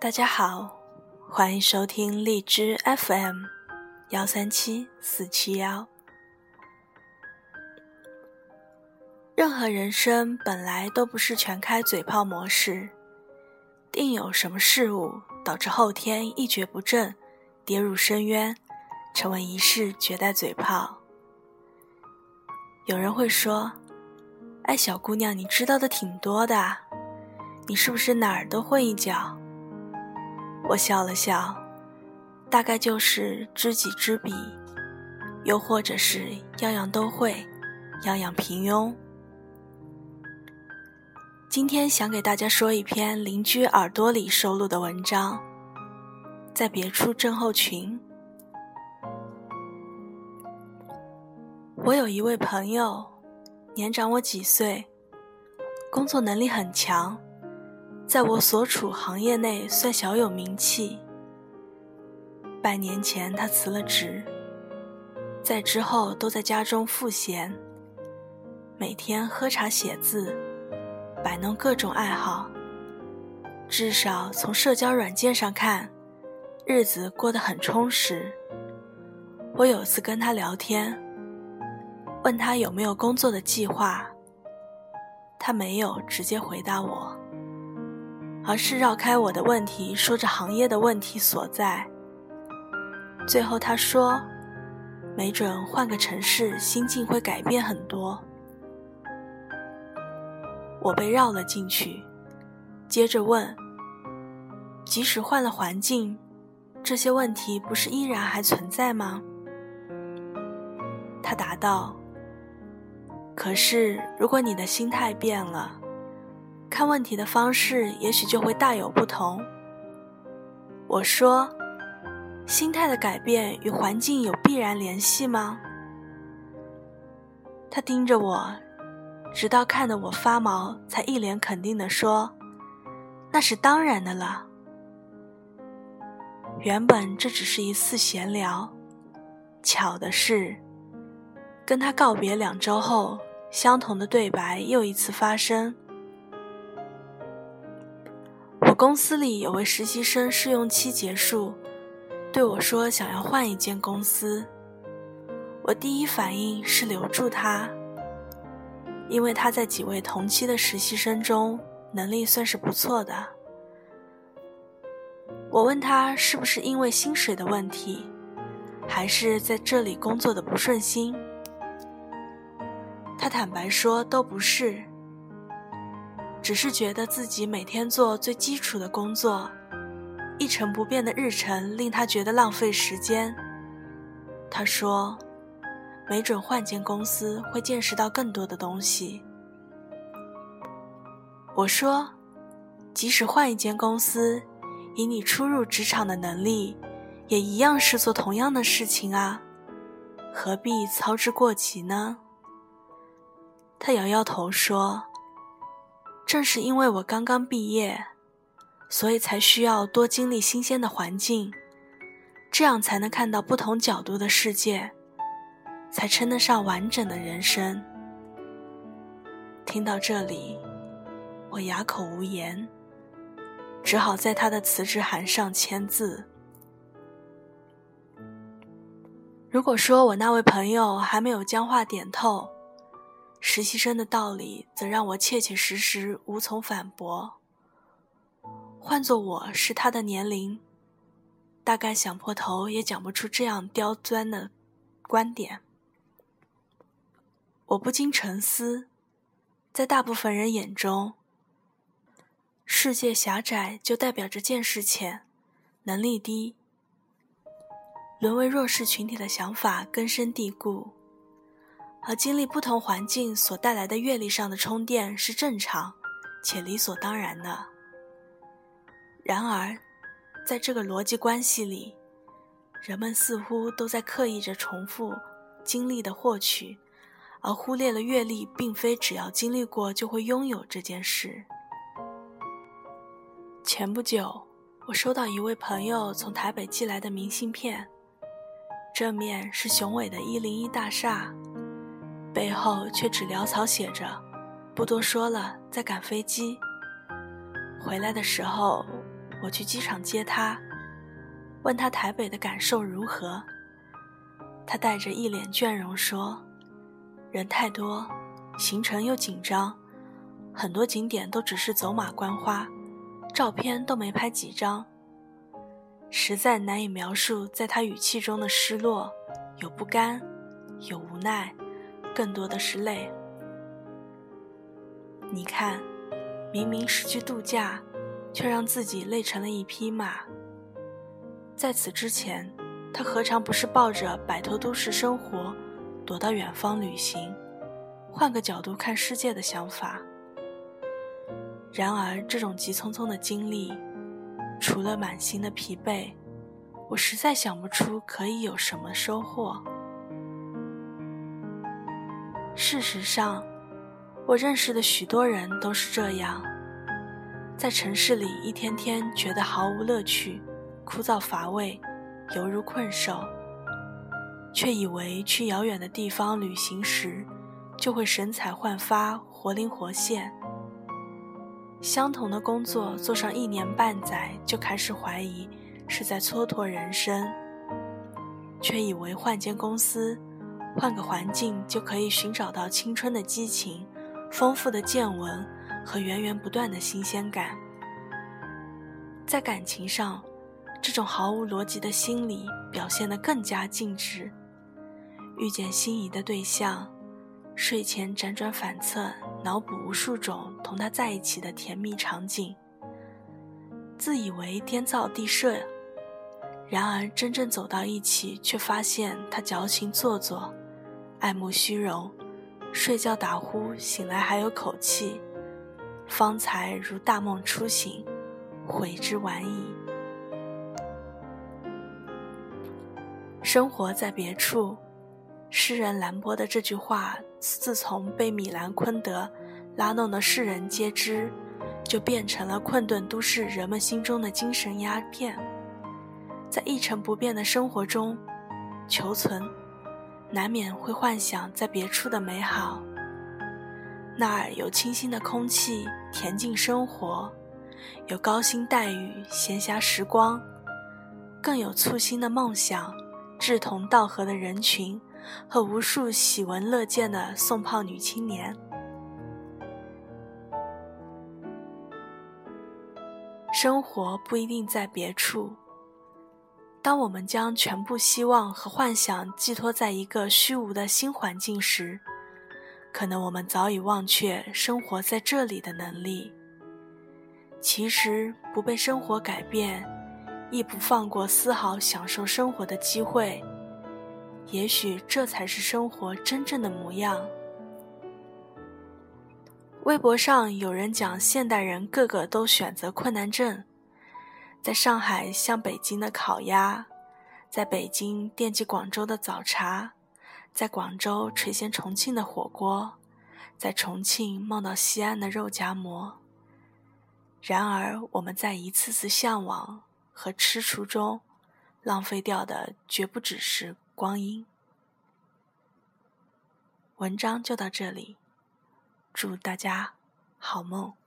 大家好，欢迎收听荔枝 FM 幺三七四七幺。任何人生本来都不是全开嘴炮模式，定有什么事物导致后天一蹶不振，跌入深渊，成为一世绝代嘴炮。有人会说：“哎，小姑娘，你知道的挺多的，你是不是哪儿都混一脚？”我笑了笑，大概就是知己知彼，又或者是样样都会，样样平庸。今天想给大家说一篇邻居耳朵里收录的文章，在别处症候群。我有一位朋友，年长我几岁，工作能力很强。在我所处行业内算小有名气。半年前他辞了职，在之后都在家中赋闲，每天喝茶写字，摆弄各种爱好。至少从社交软件上看，日子过得很充实。我有次跟他聊天，问他有没有工作的计划，他没有直接回答我。而是绕开我的问题，说着行业的问题所在。最后他说：“没准换个城市，心境会改变很多。”我被绕了进去，接着问：“即使换了环境，这些问题不是依然还存在吗？”他答道：“可是如果你的心态变了。”看问题的方式也许就会大有不同。我说：“心态的改变与环境有必然联系吗？”他盯着我，直到看得我发毛，才一脸肯定地说：“那是当然的了。”原本这只是一次闲聊，巧的是，跟他告别两周后，相同的对白又一次发生。公司里有位实习生试用期结束，对我说想要换一间公司。我第一反应是留住他，因为他在几位同期的实习生中能力算是不错的。我问他是不是因为薪水的问题，还是在这里工作的不顺心。他坦白说都不是。只是觉得自己每天做最基础的工作，一成不变的日程令他觉得浪费时间。他说：“没准换间公司会见识到更多的东西。”我说：“即使换一间公司，以你初入职场的能力，也一样是做同样的事情啊，何必操之过急呢？”他摇摇头说。正是因为我刚刚毕业，所以才需要多经历新鲜的环境，这样才能看到不同角度的世界，才称得上完整的人生。听到这里，我哑口无言，只好在他的辞职函上签字。如果说我那位朋友还没有将话点透，实习生的道理，则让我切切实实无从反驳。换做我是他的年龄，大概想破头也讲不出这样刁钻的观点。我不禁沉思，在大部分人眼中，世界狭窄就代表着见识浅、能力低，沦为弱势群体的想法根深蒂固。而经历不同环境所带来的阅历上的充电是正常且理所当然的。然而，在这个逻辑关系里，人们似乎都在刻意着重复经历的获取，而忽略了阅历并非只要经历过就会拥有这件事。前不久，我收到一位朋友从台北寄来的明信片，正面是雄伟的一零一大厦。背后却只潦草写着“不多说了，在赶飞机”。回来的时候，我去机场接他，问他台北的感受如何。他带着一脸倦容说：“人太多，行程又紧张，很多景点都只是走马观花，照片都没拍几张。实在难以描述，在他语气中的失落，有不甘，有无奈，更多的是累。你看，明明是去度假，却让自己累成了一匹马。在此之前。”他何尝不是抱着摆脱都市生活、躲到远方旅行、换个角度看世界的想法？然而，这种急匆匆的经历，除了满心的疲惫，我实在想不出可以有什么收获。事实上，我认识的许多人都是这样，在城市里一天天觉得毫无乐趣、枯燥乏味。犹如困兽，却以为去遥远的地方旅行时，就会神采焕发、活灵活现。相同的工作做上一年半载，就开始怀疑是在蹉跎人生，却以为换间公司、换个环境就可以寻找到青春的激情、丰富的见闻和源源不断的新鲜感。在感情上。这种毫无逻辑的心理表现得更加尽致。遇见心仪的对象，睡前辗转反侧，脑补无数种同他在一起的甜蜜场景，自以为天造地设。然而真正走到一起，却发现他矫情做作，爱慕虚荣，睡觉打呼，醒来还有口气，方才如大梦初醒，悔之晚矣。生活在别处，诗人兰波的这句话，自从被米兰昆德拉弄得世人皆知，就变成了困顿都市人们心中的精神鸦片。在一成不变的生活中求存，难免会幻想在别处的美好。那儿有清新的空气，恬静生活；有高薪待遇，闲暇时光；更有簇新的梦想。志同道合的人群和无数喜闻乐见的送炮女青年。生活不一定在别处。当我们将全部希望和幻想寄托在一个虚无的新环境时，可能我们早已忘却生活在这里的能力。其实，不被生活改变。亦不放过丝毫享受生活的机会，也许这才是生活真正的模样。微博上有人讲，现代人个个都选择困难症，在上海像北京的烤鸭，在北京惦记广州的早茶，在广州垂涎重庆的火锅，在重庆梦到西安的肉夹馍。然而，我们在一次次向往。和踟蹰中，浪费掉的绝不只是光阴。文章就到这里，祝大家好梦。